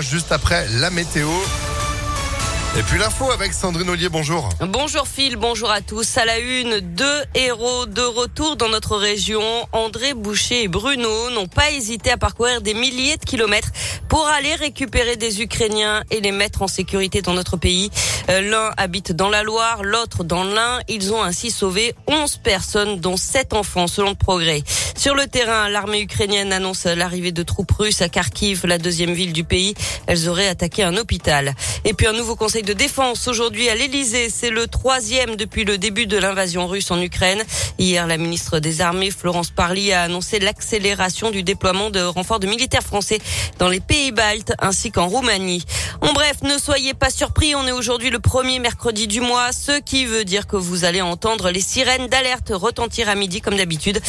juste après la météo. Et puis l'info avec Sandrine Ollier, bonjour. Bonjour Phil, bonjour à tous. À la une, deux héros de retour dans notre région. André Boucher et Bruno n'ont pas hésité à parcourir des milliers de kilomètres pour aller récupérer des Ukrainiens et les mettre en sécurité dans notre pays. Euh, l'un habite dans la Loire, l'autre dans l'Ain. Ils ont ainsi sauvé 11 personnes, dont 7 enfants, selon le progrès. Sur le terrain, l'armée ukrainienne annonce l'arrivée de troupes russes à Kharkiv, la deuxième ville du pays. Elles auraient attaqué un hôpital. Et puis un nouveau conseil de défense aujourd'hui à l'Elysée. C'est le troisième depuis le début de l'invasion russe en Ukraine. Hier, la ministre des Armées, Florence Parly, a annoncé l'accélération du déploiement de renforts de militaires français dans les pays baltes ainsi qu'en Roumanie. En bref, ne soyez pas surpris, on est aujourd'hui le premier mercredi du mois, ce qui veut dire que vous allez entendre les sirènes d'alerte retentir à midi comme d'habitude,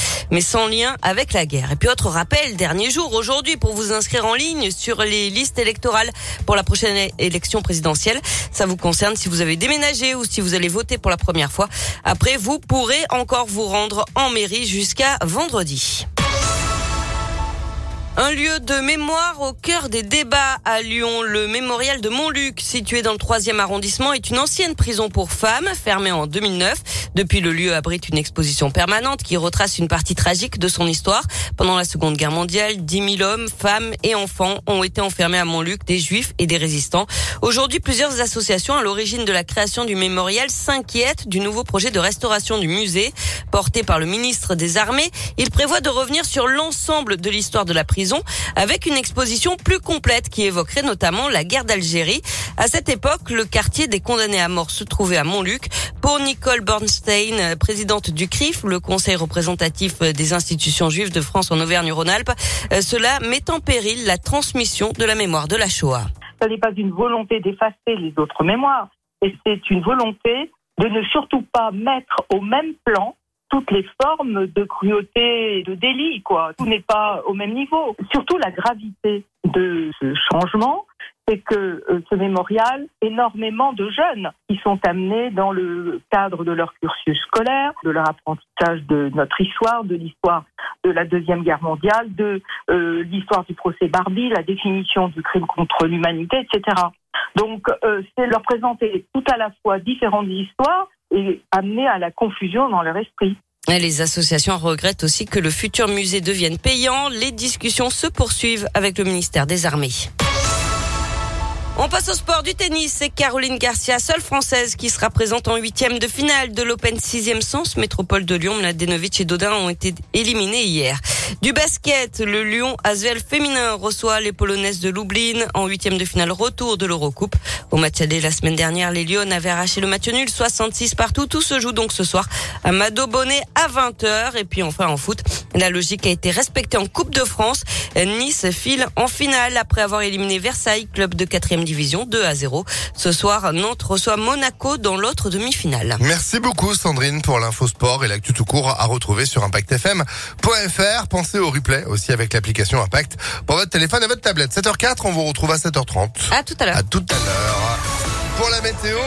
avec la guerre. Et puis autre rappel, dernier jour aujourd'hui pour vous inscrire en ligne sur les listes électorales pour la prochaine élection présidentielle. Ça vous concerne si vous avez déménagé ou si vous allez voter pour la première fois. Après, vous pourrez encore vous rendre en mairie jusqu'à vendredi. Un lieu de mémoire au cœur des débats à Lyon. Le mémorial de Montluc, situé dans le troisième arrondissement, est une ancienne prison pour femmes, fermée en 2009. Depuis, le lieu abrite une exposition permanente qui retrace une partie tragique de son histoire. Pendant la Seconde Guerre mondiale, 10 000 hommes, femmes et enfants ont été enfermés à Montluc, des juifs et des résistants. Aujourd'hui, plusieurs associations à l'origine de la création du mémorial s'inquiètent du nouveau projet de restauration du musée. Porté par le ministre des Armées, il prévoit de revenir sur l'ensemble de l'histoire de la prison avec une exposition plus complète qui évoquerait notamment la guerre d'Algérie. À cette époque, le quartier des condamnés à mort se trouvait à Montluc. Pour Nicole Bernstein, présidente du CRIF, le Conseil représentatif des institutions juives de France en Auvergne-Rhône-Alpes, euh, cela met en péril la transmission de la mémoire de la Shoah. Ce n'est pas une volonté d'effacer les autres mémoires, et c'est une volonté de ne surtout pas mettre au même plan toutes les formes de cruauté et de délit, quoi. Tout n'est pas au même niveau. Surtout la gravité de ce changement, c'est que euh, ce mémorial, énormément de jeunes qui sont amenés dans le cadre de leur cursus scolaire, de leur apprentissage de notre histoire, de l'histoire de la Deuxième Guerre mondiale, de euh, l'histoire du procès Barbie, la définition du crime contre l'humanité, etc. Donc, euh, c'est leur présenter tout à la fois différentes histoires et amener à la confusion dans leur esprit. Les associations regrettent aussi que le futur musée devienne payant. Les discussions se poursuivent avec le ministère des Armées. On passe au sport du tennis. C'est Caroline Garcia, seule française, qui sera présente en huitième de finale de l'Open 6e sens. Métropole de Lyon, Mladenovic et Dodin ont été éliminés hier. Du basket, le Lyon Asvel féminin reçoit les Polonaises de Lublin en huitième de finale retour de l'Eurocoupe. Au match aller la semaine dernière, les Lyon avaient arraché le match nul 66 partout. Tout se joue donc ce soir à Mado Bonnet à 20h. Et puis enfin en foot, la logique a été respectée en Coupe de France. Nice file en finale après avoir éliminé Versailles, club de quatrième division 2 à 0. Ce soir, Nantes reçoit Monaco dans l'autre demi-finale. Merci beaucoup Sandrine pour l'info sport et l'actu tout court à retrouver sur impactfm.fr. Pensez au replay aussi avec l'application Impact pour votre téléphone et votre tablette. 7h04, on vous retrouve à 7h30. À tout à l'heure. À tout à l'heure. Pour la météo.